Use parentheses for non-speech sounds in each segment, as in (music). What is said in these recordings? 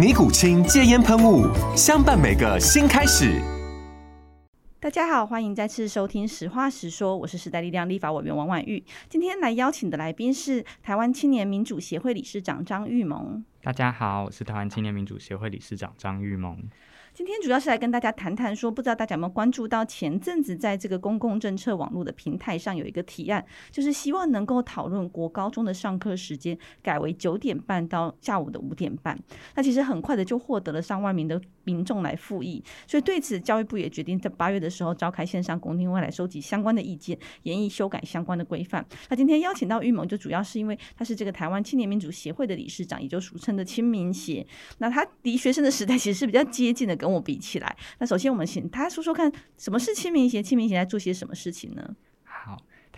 尼古清戒烟喷雾，相伴每个新开始。大家好，欢迎再次收听《实话实说》，我是时代力量立法委员王婉玉。今天来邀请的来宾是台湾青年民主协会理事长张玉萌。大家好，我是台湾青年民主协会理事长张玉萌。今天主要是来跟大家谈谈，说不知道大家有没有关注到前阵子在这个公共政策网络的平台上有一个提案，就是希望能够讨论国高中的上课时间改为九点半到下午的五点半。那其实很快的就获得了上万名的民众来附议，所以对此教育部也决定在八月的时候召开线上公听会来收集相关的意见，研议修改相关的规范。那今天邀请到玉萌，就主要是因为他是这个台湾青年民主协会的理事长，也就俗称的青民协。那他离学生的时代其实是比较接近的。跟我比起来，那首先我们请他说说看，什么是清明节？清明节在做些什么事情呢？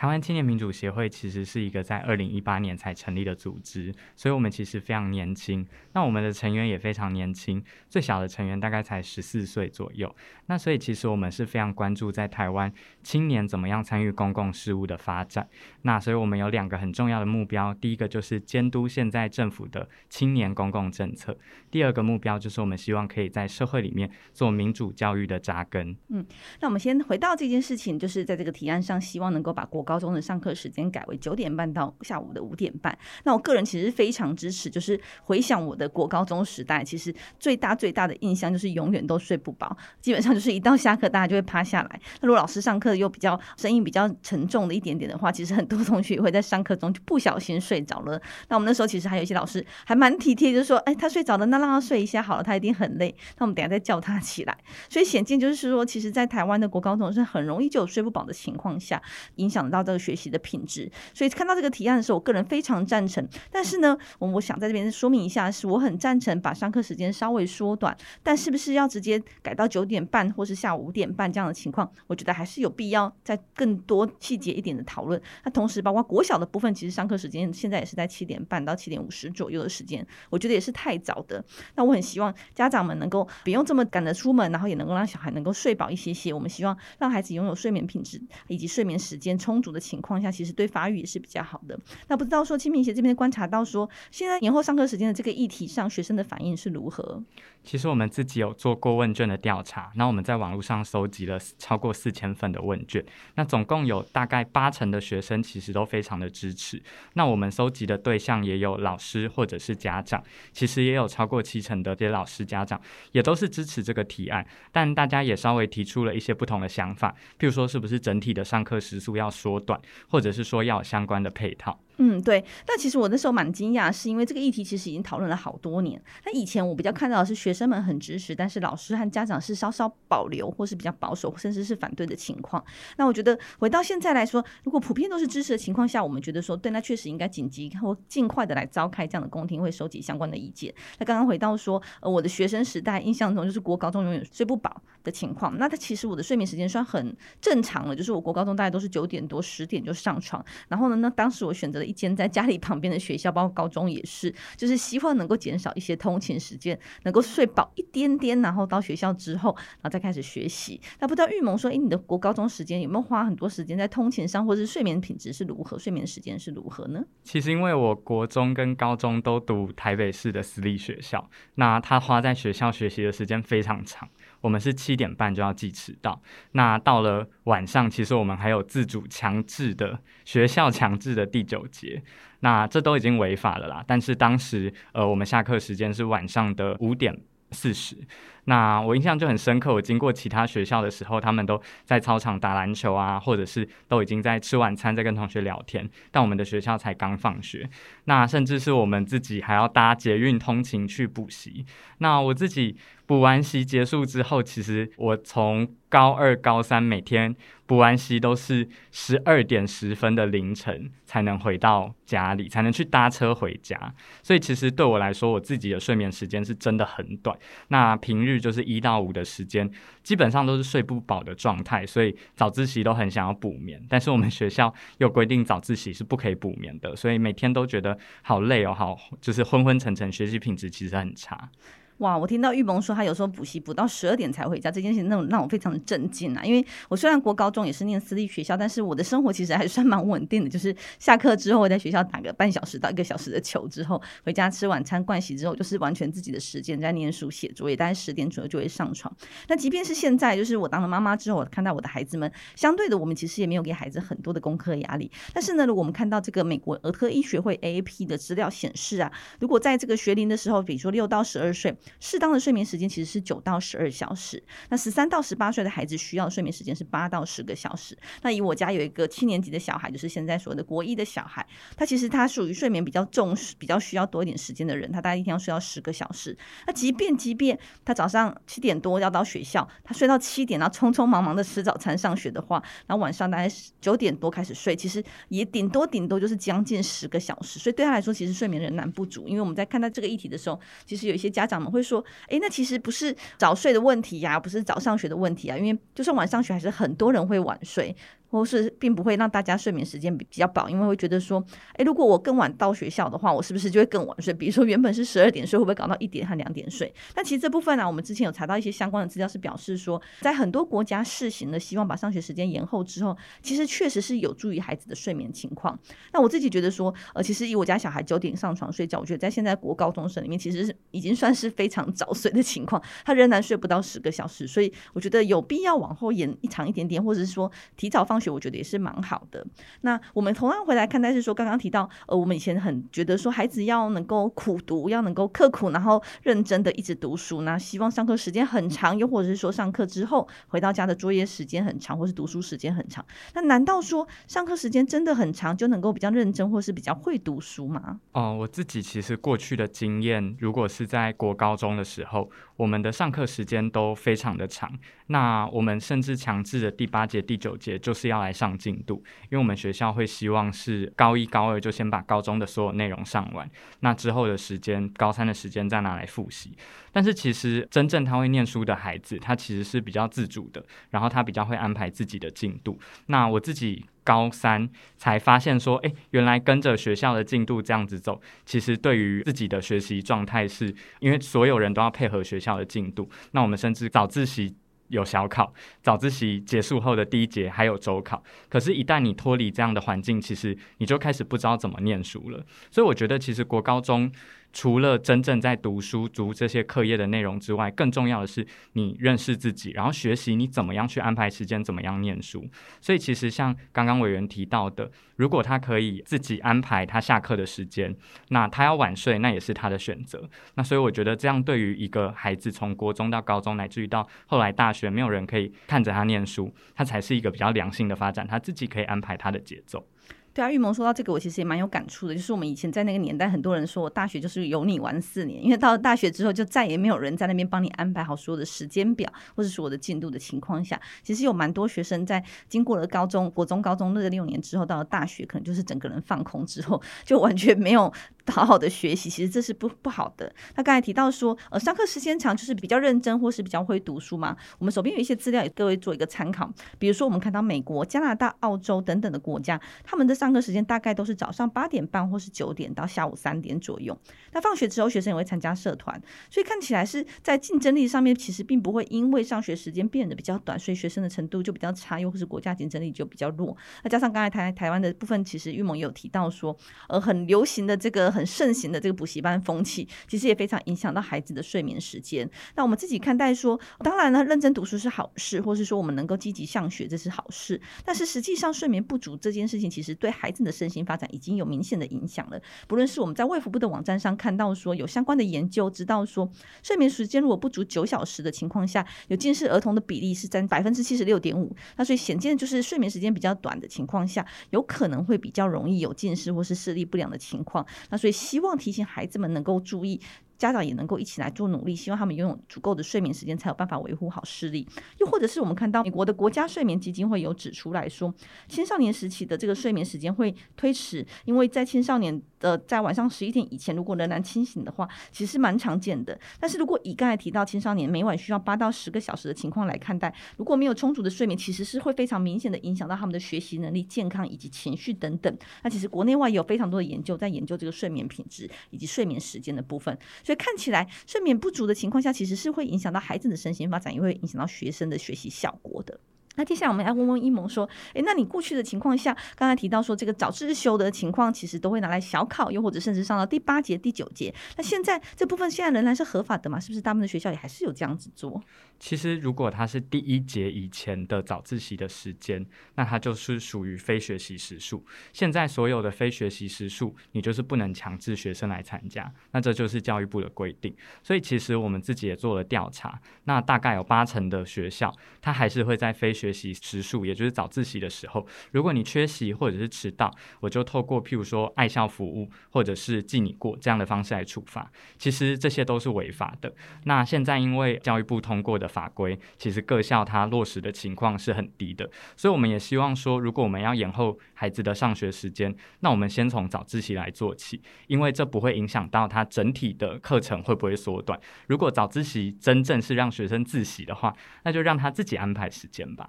台湾青年民主协会其实是一个在二零一八年才成立的组织，所以我们其实非常年轻。那我们的成员也非常年轻，最小的成员大概才十四岁左右。那所以其实我们是非常关注在台湾青年怎么样参与公共事务的发展。那所以我们有两个很重要的目标，第一个就是监督现在政府的青年公共政策，第二个目标就是我们希望可以在社会里面做民主教育的扎根。嗯，那我们先回到这件事情，就是在这个提案上，希望能够把国高高中的上课时间改为九点半到下午的五点半。那我个人其实非常支持，就是回想我的国高中时代，其实最大最大的印象就是永远都睡不饱，基本上就是一到下课大家就会趴下来。那如果老师上课又比较声音比较沉重的一点点的话，其实很多同学也会在上课中就不小心睡着了。那我们那时候其实还有一些老师还蛮体贴，就是说，哎，他睡着了，那让他睡一下好了，他一定很累。那我们等下再叫他起来。所以显见就是说，其实，在台湾的国高中是很容易就有睡不饱的情况下，影响到这个学习的品质，所以看到这个提案的时候，我个人非常赞成。但是呢，我我想在这边说明一下，是我很赞成把上课时间稍微缩短，但是不是要直接改到九点半或是下午五点半这样的情况？我觉得还是有必要再更多细节一点的讨论。那同时，包括国小的部分，其实上课时间现在也是在七点半到七点五十左右的时间，我觉得也是太早的。那我很希望家长们能够不用这么赶着出门，然后也能够让小孩能够睡饱一些些。我们希望让孩子拥有睡眠品质以及睡眠时间充足的情况下，其实对法语也是比较好的。那不知道说清明节这边观察到说，现在延后上课时间的这个议题上，学生的反应是如何？其实我们自己有做过问卷的调查，那我们在网络上收集了超过四千份的问卷，那总共有大概八成的学生其实都非常的支持。那我们收集的对象也有老师或者是家长，其实也有超过七成的这些老师家长也都是支持这个提案，但大家也稍微提出了一些不同的想法，譬如说是不是整体的上课时数要缩多短，或者是说要相关的配套。嗯，对。但其实我那时候蛮惊讶，是因为这个议题其实已经讨论了好多年。那以前我比较看到的是学生们很支持，但是老师和家长是稍稍保留或是比较保守，甚至是反对的情况。那我觉得回到现在来说，如果普遍都是支持的情况下，我们觉得说对，那确实应该紧急或尽快的来召开这样的公听会，收集相关的意见。那刚刚回到说，呃，我的学生时代印象中就是国高中永远睡不饱的情况。那他其实我的睡眠时间算很正常了，就是我国高中大概都是九点多十点就上床。然后呢，那当时我选择了一间在家里旁边的学校，包括高中也是，就是希望能够减少一些通勤时间，能够睡饱一点点，然后到学校之后，然后再开始学习。那不知道玉萌说，诶，你的国高中时间有没有花很多时间在通勤上，或者是睡眠品质是如何，睡眠时间是如何呢？其实因为我国中跟高中都读台北市的私立学校，那他花在学校学习的时间非常长。我们是七点半就要记迟到，那到了晚上，其实我们还有自主强强制的学校强制的第九节，那这都已经违法了啦。但是当时，呃，我们下课时间是晚上的五点四十，那我印象就很深刻，我经过其他学校的时候，他们都在操场打篮球啊，或者是都已经在吃晚餐，在跟同学聊天。但我们的学校才刚放学，那甚至是我们自己还要搭捷运通勤去补习。那我自己。补完习结束之后，其实我从高二、高三每天补完习都是十二点十分的凌晨才能回到家里，才能去搭车回家。所以其实对我来说，我自己的睡眠时间是真的很短。那平日就是一到五的时间，基本上都是睡不饱的状态，所以早自习都很想要补眠。但是我们 (laughs) 学校又规定早自习是不可以补眠的，所以每天都觉得好累哦，好就是昏昏沉沉，学习品质其实很差。哇！我听到玉萌说他有时候补习补到十二点才回家，这件事情让让我非常的震惊啊！因为我虽然国高中也是念私立学校，但是我的生活其实还算蛮稳定的，就是下课之后在学校打个半小时到一个小时的球之后，回家吃晚餐、盥洗之后，就是完全自己的时间在念书写作业，大概十点左右就会上床。那即便是现在，就是我当了妈妈之后，我看到我的孩子们，相对的，我们其实也没有给孩子很多的功课压力。但是呢，如果我们看到这个美国儿科医学会 AAP 的资料显示啊，如果在这个学龄的时候，比如说六到十二岁，适当的睡眠时间其实是九到十二小时，那十三到十八岁的孩子需要睡眠时间是八到十个小时。那以我家有一个七年级的小孩，就是现在所谓的国一的小孩，他其实他属于睡眠比较重视、比较需要多一点时间的人，他大概一天要睡到十个小时。那即便即便他早上七点多要到学校，他睡到七点，然后匆匆忙忙的吃早餐上学的话，然后晚上大概九点多开始睡，其实也顶多顶多就是将近十个小时。所以对他来说，其实睡眠仍然不足。因为我们在看待这个议题的时候，其实有一些家长们会说，哎，那其实不是早睡的问题呀，不是早上学的问题啊，因为就算晚上学，还是很多人会晚睡。或是并不会让大家睡眠时间比比较饱，因为会觉得说，诶，如果我更晚到学校的话，我是不是就会更晚睡？比如说原本是十二点睡，会不会搞到一点和两点睡？但其实这部分呢、我们之前有查到一些相关的资料，是表示说，在很多国家试行了，希望把上学时间延后之后，其实确实是有助于孩子的睡眠情况。那我自己觉得说，呃，其实以我家小孩九点上床睡觉，我觉得在现在国高中生里面，其实是已经算是非常早睡的情况，他仍然睡不到十个小时，所以我觉得有必要往后延一长一点点，或者是说提早放我觉得也是蛮。好的，那我们同样回来看待是说，刚刚提到，呃，我们以前很觉得说，孩子要能够苦读，要能够刻苦，然后认真的一直读书，那希望上课时间很长，又或者是说上课之后回到家的作业时间很长，或是读书时间很长。那难道说上课时间真的很长，就能够比较认真，或是比较会读书吗？哦，我自己其实过去的经验，如果是在国高中的时候，我们的上课时间都非常的长，那我们甚至强制的第八节、第九节就是要来上进度。因为我们学校会希望是高一、高二就先把高中的所有内容上完，那之后的时间，高三的时间再拿来复习。但是其实真正他会念书的孩子，他其实是比较自主的，然后他比较会安排自己的进度。那我自己高三才发现说，诶，原来跟着学校的进度这样子走，其实对于自己的学习状态是，因为所有人都要配合学校的进度。那我们甚至早自习。有小考，早自习结束后的第一节还有周考。可是，一旦你脱离这样的环境，其实你就开始不知道怎么念书了。所以，我觉得其实国高中。除了真正在读书、读这些课业的内容之外，更重要的是你认识自己，然后学习你怎么样去安排时间，怎么样念书。所以，其实像刚刚委员提到的，如果他可以自己安排他下课的时间，那他要晚睡，那也是他的选择。那所以，我觉得这样对于一个孩子从国中到高中，乃至于到后来大学，没有人可以看着他念书，他才是一个比较良性的发展，他自己可以安排他的节奏。对啊，玉萌说到这个，我其实也蛮有感触的。就是我们以前在那个年代，很多人说我大学就是有你玩四年，因为到了大学之后，就再也没有人在那边帮你安排好所有的时间表，或者是我的进度的情况下，其实有蛮多学生在经过了高中、国中、高中那个六年之后，到了大学，可能就是整个人放空之后，就完全没有好好的学习。其实这是不不好的。他刚才提到说，呃，上课时间长就是比较认真，或是比较会读书嘛。我们手边有一些资料，给各位做一个参考。比如说，我们看到美国、加拿大、澳洲等等的国家，他们的上课时间大概都是早上八点半或是九点到下午三点左右。那放学之后，学生也会参加社团，所以看起来是在竞争力上面，其实并不会因为上学时间变得比较短，所以学生的程度就比较差，又或是国家竞争力就比较弱。那加上刚才台台湾的部分，其实玉萌也有提到说，呃，很流行的这个很盛行的这个补习班风气，其实也非常影响到孩子的睡眠时间。那我们自己看待说，当然呢，认真读书是好事，或是说我们能够积极上学，这是好事。但是实际上睡眠不足这件事情，其实对孩子的身心发展已经有明显的影响了。不论是我们在卫福部的网站上看到说有相关的研究，知道说睡眠时间如果不足九小时的情况下，有近视儿童的比例是占百分之七十六点五。那所以显见就是睡眠时间比较短的情况下，有可能会比较容易有近视或是视力不良的情况。那所以希望提醒孩子们能够注意。家长也能够一起来做努力，希望他们拥有足够的睡眠时间，才有办法维护好视力。又或者是我们看到美国的国家睡眠基金会有指出来说，青少年时期的这个睡眠时间会推迟，因为在青少年呃在晚上十一点以前，如果仍然清醒的话，其实是蛮常见的。但是如果以刚才提到青少年每晚需要八到十个小时的情况来看待，如果没有充足的睡眠，其实是会非常明显的影响到他们的学习能力、健康以及情绪等等。那其实国内外也有非常多的研究在研究这个睡眠品质以及睡眠时间的部分，所以看起来。睡眠不足的情况下，其实是会影响到孩子的身心发展，也会影响到学生的学习效果的。那接下来我们要问问一萌说，诶，那你过去的情况下，刚才提到说这个早自修的情况，其实都会拿来小考，又或者甚至上到第八节、第九节。那现在这部分现在仍然是合法的嘛？是不是大部分的学校也还是有这样子做？其实如果它是第一节以前的早自习的时间，那它就是属于非学习时数。现在所有的非学习时数，你就是不能强制学生来参加，那这就是教育部的规定。所以其实我们自己也做了调查，那大概有八成的学校，它还是会在非学习时数，也就是早自习的时候，如果你缺席或者是迟到，我就透过譬如说爱校服务或者是记你过这样的方式来处罚。其实这些都是违法的。那现在因为教育部通过的法规，其实各校它落实的情况是很低的，所以我们也希望说，如果我们要延后孩子的上学时间，那我们先从早自习来做起，因为这不会影响到他整体的课程会不会缩短。如果早自习真正是让学生自习的话，那就让他自己安排时间吧。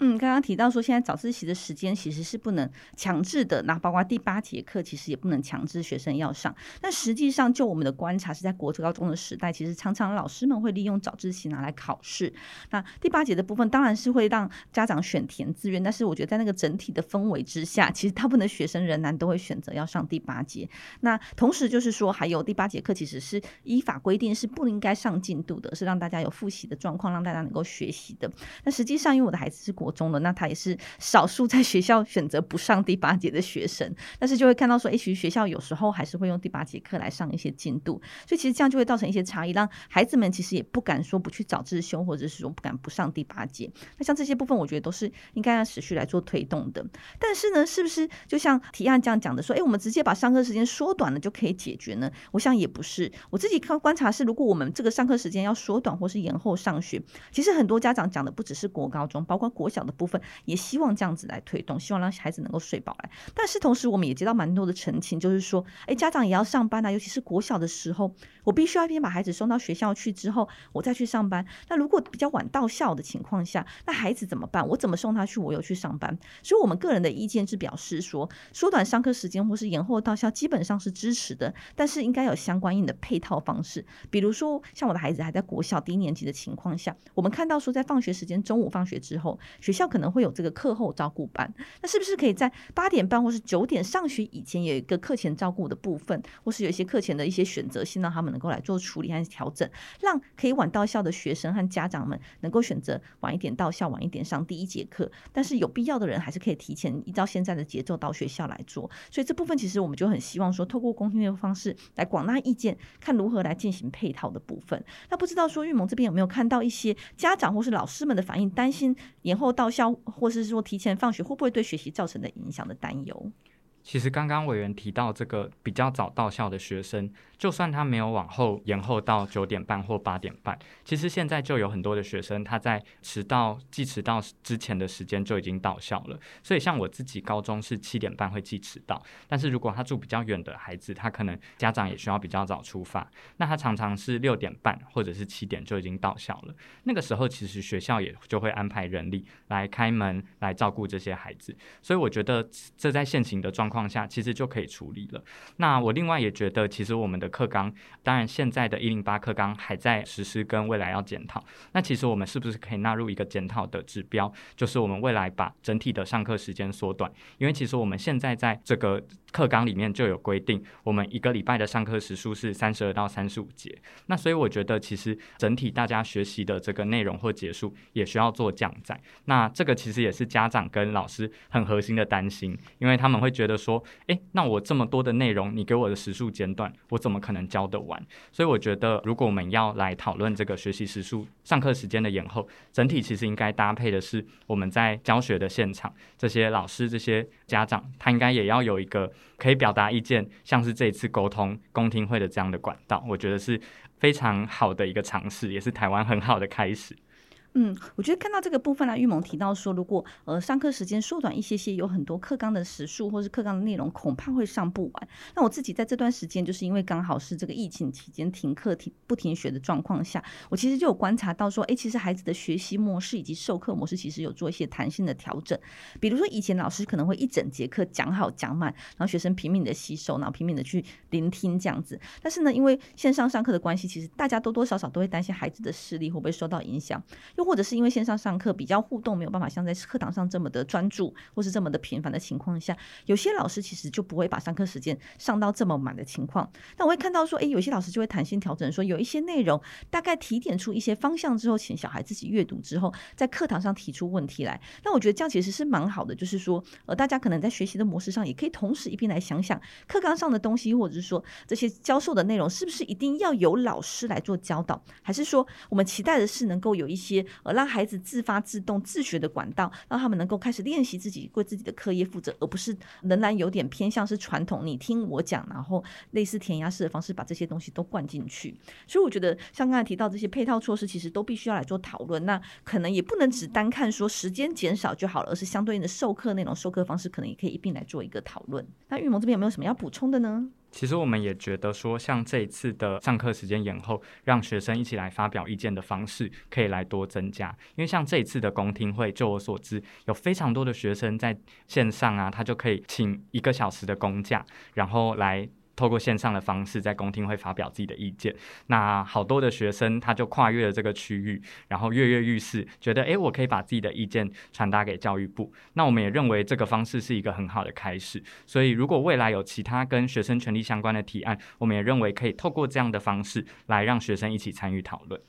嗯，刚刚提到说，现在早自习的时间其实是不能强制的，那包括第八节课，其实也不能强制学生要上。但实际上，就我们的观察，是在国高中的时代，其实常常老师们会利用早自习拿来考试。那第八节的部分，当然是会让家长选填志愿，但是我觉得在那个整体的氛围之下，其实大部分的学生仍然都会选择要上第八节。那同时就是说，还有第八节课其实是依法规定是不应该上进度的，是让大家有复习的状况，让大家能够学习的。那实际上，因为我的孩子是国中的，那他也是少数在学校选择不上第八节的学生，但是就会看到说，诶，其实学校有时候还是会用第八节课来上一些进度，所以其实这样就会造成一些差异，让孩子们其实也不敢说不去早自修，或者是说不敢不上第八节。那像这些部分，我觉得都是应该要持续来做推动的。但是呢，是不是就像提案这样讲的说，诶，我们直接把上课时间缩短了就可以解决呢？我想也不是。我自己看观察是，如果我们这个上课时间要缩短或是延后上学，其实很多家长讲的不只是国高中，包括国小的部分。也希望这样子来推动，希望让孩子能够睡饱来。但是同时，我们也接到蛮多的澄清，就是说，哎，家长也要上班啊，尤其是国小的时候，我必须要先把孩子送到学校去之后，我再去上班。那如果比较晚到校的情况下，那孩子怎么办？我怎么送他去？我又去上班。所以，我们个人的意见是表示说，缩短上课时间或是延后到校，基本上是支持的，但是应该有相关应的配套方式。比如说，像我的孩子还在国小低年级的情况下，我们看到说，在放学时间，中午放学之后，学校可能会有这个课后照顾班，那是不是可以在八点半或是九点上学以前有一个课前照顾的部分，或是有一些课前的一些选择性，让他们能够来做处理和调整，让可以晚到校的学生和家长们能够选择晚一点到校，晚一点上第一节课。但是有必要的人还是可以提前依照现在的节奏到学校来做。所以这部分其实我们就很希望说，透过公听的方式来广纳意见，看如何来进行配套的部分。那不知道说玉萌这边有没有看到一些家长或是老师们的反应，担心延然后到校或是说提前放学会不会对学习造成的影响的担忧？其实刚刚委员提到这个比较早到校的学生，就算他没有往后延后到九点半或八点半，其实现在就有很多的学生他在迟到记迟到之前的时间就已经到校了。所以像我自己高中是七点半会记迟到，但是如果他住比较远的孩子，他可能家长也需要比较早出发，那他常常是六点半或者是七点就已经到校了。那个时候其实学校也就会安排人力来开门来照顾这些孩子。所以我觉得这在现行的状况。况下，其实就可以处理了。那我另外也觉得，其实我们的课纲，当然现在的一零八课纲还在实施，跟未来要检讨。那其实我们是不是可以纳入一个检讨的指标，就是我们未来把整体的上课时间缩短？因为其实我们现在在这个课纲里面就有规定，我们一个礼拜的上课时数是三十二到三十五节。那所以我觉得，其实整体大家学习的这个内容或节数也需要做降载。那这个其实也是家长跟老师很核心的担心，因为他们会觉得说，诶，那我这么多的内容，你给我的时数减短，我怎么可能教得完？所以我觉得，如果我们要来讨论这个学习时数、上课时间的延后，整体其实应该搭配的是我们在教学的现场，这些老师、这些家长，他应该也要有一个。可以表达意见，像是这一次沟通公听会的这样的管道，我觉得是非常好的一个尝试，也是台湾很好的开始。嗯，我觉得看到这个部分呢，玉萌提到说，如果呃上课时间缩短一些些，有很多课纲的时数或是课纲的内容，恐怕会上不完。那我自己在这段时间，就是因为刚好是这个疫情期间停课停不停学的状况下，我其实就有观察到说，哎，其实孩子的学习模式以及授课模式，其实有做一些弹性的调整。比如说以前老师可能会一整节课讲好讲满，然后学生拼命的吸收，然后拼命的去聆听这样子。但是呢，因为线上上课的关系，其实大家多多少少都会担心孩子的视力会不会受到影响，或者是因为线上上课比较互动，没有办法像在课堂上这么的专注，或是这么的频繁的情况下，有些老师其实就不会把上课时间上到这么满的情况。但我会看到说，诶，有些老师就会弹性调整，说有一些内容大概提点出一些方向之后，请小孩自己阅读之后，在课堂上提出问题来。那我觉得这样其实是蛮好的，就是说，呃，大家可能在学习的模式上，也可以同时一边来想想课纲上的东西，或者是说这些教授的内容是不是一定要由老师来做教导，还是说我们期待的是能够有一些呃让孩子自发自动自学的管道，让他们能够开始练习自己为自己的课业负责，而不是仍然有点偏向是传统，你听我讲，然后类似填鸭式的方式把这些东西都灌进去。所以我觉得像刚才提到这些配套措施，其实都必须要来做讨论。那可能也不能只单看说时间减少就好了，而是相对应的授课内容、授课方式，可能也可以一并来做一个讨论。那玉萌这边有没有什么要补充的呢？其实我们也觉得说，像这一次的上课时间延后，让学生一起来发表意见的方式，可以来多增加。因为像这一次的公听会，就我所知，有非常多的学生在线上啊，他就可以请一个小时的公假，然后来。透过线上的方式，在公听会发表自己的意见。那好多的学生他就跨越了这个区域，然后跃跃欲试，觉得诶，我可以把自己的意见传达给教育部。那我们也认为这个方式是一个很好的开始。所以，如果未来有其他跟学生权利相关的提案，我们也认为可以透过这样的方式来让学生一起参与讨论。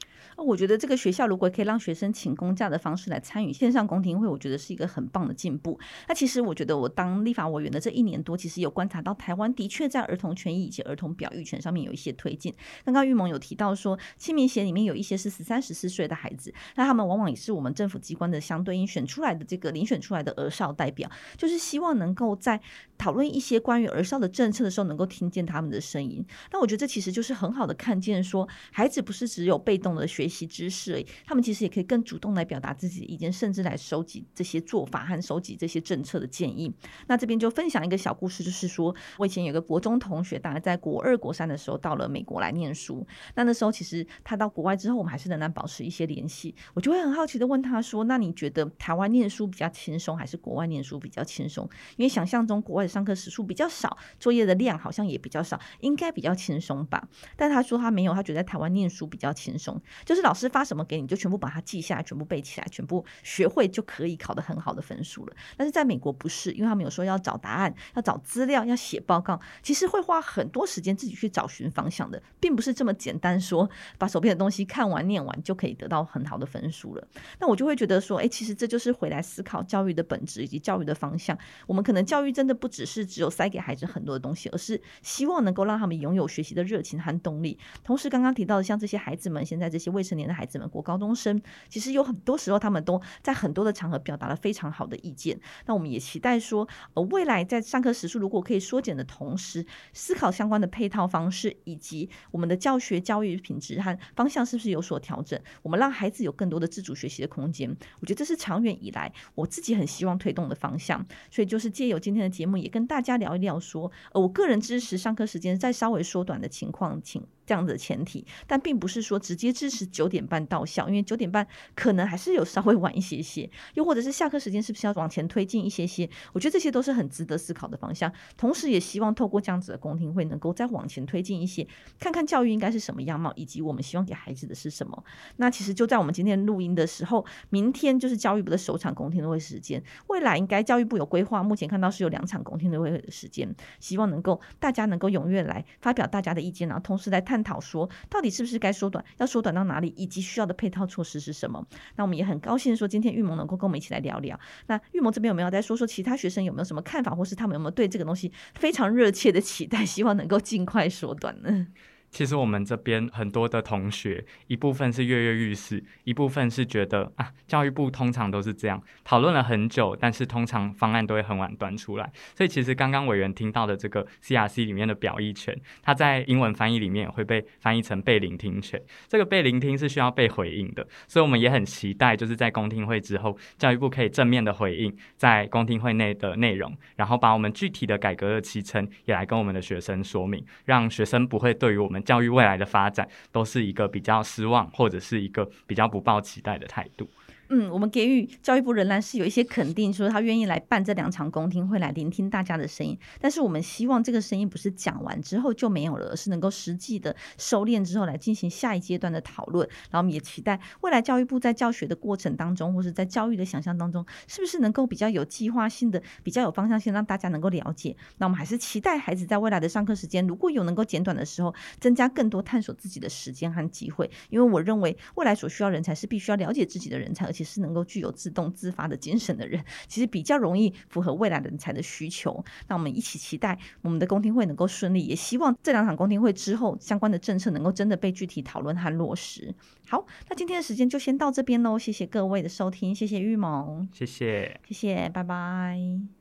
我觉得这个学校如果可以让学生请公假的方式来参与线上公听会，我觉得是一个很棒的进步。那其实我觉得我当立法委员的这一年多，其实有观察到台湾的确在儿童权益以及儿童表育权上面有一些推进。刚刚玉萌有提到说，青民协里面有一些是十三、十四岁的孩子，那他们往往也是我们政府机关的相对应选出来的这个遴选出来的儿少代表，就是希望能够在讨论一些关于儿少的政策的时候，能够听见他们的声音。那我觉得这其实就是很好的看见说，孩子不是只有被动的学学习知识而已，他们其实也可以更主动来表达自己的意见，甚至来收集这些做法和收集这些政策的建议。那这边就分享一个小故事，就是说我以前有个国中同学，大概在国二、国三的时候到了美国来念书。那那时候其实他到国外之后，我们还是仍然保持一些联系。我就会很好奇的问他说：“那你觉得台湾念书比较轻松，还是国外念书比较轻松？因为想象中国外的上课时数比较少，作业的量好像也比较少，应该比较轻松吧？”但他说他没有，他觉得在台湾念书比较轻松，就是老师。发什么给你，就全部把它记下来，全部背起来，全部学会就可以考得很好的分数了。但是在美国不是，因为他们有说要找答案，要找资料，要写报告，其实会花很多时间自己去找寻方向的，并不是这么简单说把手边的东西看完念完就可以得到很好的分数了。那我就会觉得说，哎，其实这就是回来思考教育的本质以及教育的方向。我们可能教育真的不只是只有塞给孩子很多的东西，而是希望能够让他们拥有学习的热情和动力。同时，刚刚提到的像这些孩子们，现在这些未成年的孩子。们，国高中生，其实有很多时候，他们都在很多的场合表达了非常好的意见。那我们也期待说，呃，未来在上课时数如果可以缩减的同时，思考相关的配套方式，以及我们的教学教育品质和方向是不是有所调整，我们让孩子有更多的自主学习的空间。我觉得这是长远以来我自己很希望推动的方向。所以就是借由今天的节目，也跟大家聊一聊说，呃，我个人支持上课时间再稍微缩短的情况，请。这样子的前提，但并不是说直接支持九点半到校，因为九点半可能还是有稍微晚一些些，又或者是下课时间是不是要往前推进一些些？我觉得这些都是很值得思考的方向。同时，也希望透过这样子的公听会，能够再往前推进一些，看看教育应该是什么样貌，以及我们希望给孩子的是什么。那其实就在我们今天录音的时候，明天就是教育部的首场公听会时间。未来应该教育部有规划，目前看到是有两场公听会的时间，希望能够大家能够踊跃来发表大家的意见，然后同时来探探讨说，到底是不是该缩短，要缩短到哪里，以及需要的配套措施是什么。那我们也很高兴说，今天玉萌能够跟我们一起来聊聊。那玉萌这边有没有再说说其他学生有没有什么看法，或是他们有没有对这个东西非常热切的期待，希望能够尽快缩短呢？其实我们这边很多的同学，一部分是跃跃欲试，一部分是觉得啊，教育部通常都是这样讨论了很久，但是通常方案都会很晚端出来。所以其实刚刚委员听到的这个 CRC 里面的表意权，它在英文翻译里面也会被翻译成被聆听权。这个被聆听是需要被回应的，所以我们也很期待，就是在公听会之后，教育部可以正面的回应在公听会内的内容，然后把我们具体的改革的期程也来跟我们的学生说明，让学生不会对于我们。教育未来的发展都是一个比较失望，或者是一个比较不抱期待的态度。嗯，我们给予教育部仍然是有一些肯定，说他愿意来办这两场公听会，来聆听大家的声音。但是我们希望这个声音不是讲完之后就没有了，而是能够实际的收敛之后来进行下一阶段的讨论。然后我们也期待未来教育部在教学的过程当中，或是在教育的想象当中，是不是能够比较有计划性的、比较有方向性，让大家能够了解。那我们还是期待孩子在未来的上课时间，如果有能够简短的时候，增加更多探索自己的时间和机会。因为我认为未来所需要人才是必须要了解自己的人才，且是能够具有自动自发的精神的人，其实比较容易符合未来人才的需求。那我们一起期待我们的公听会能够顺利，也希望这两场公听会之后相关的政策能够真的被具体讨论和落实。好，那今天的时间就先到这边喽，谢谢各位的收听，谢谢玉萌，谢谢，谢谢，拜拜。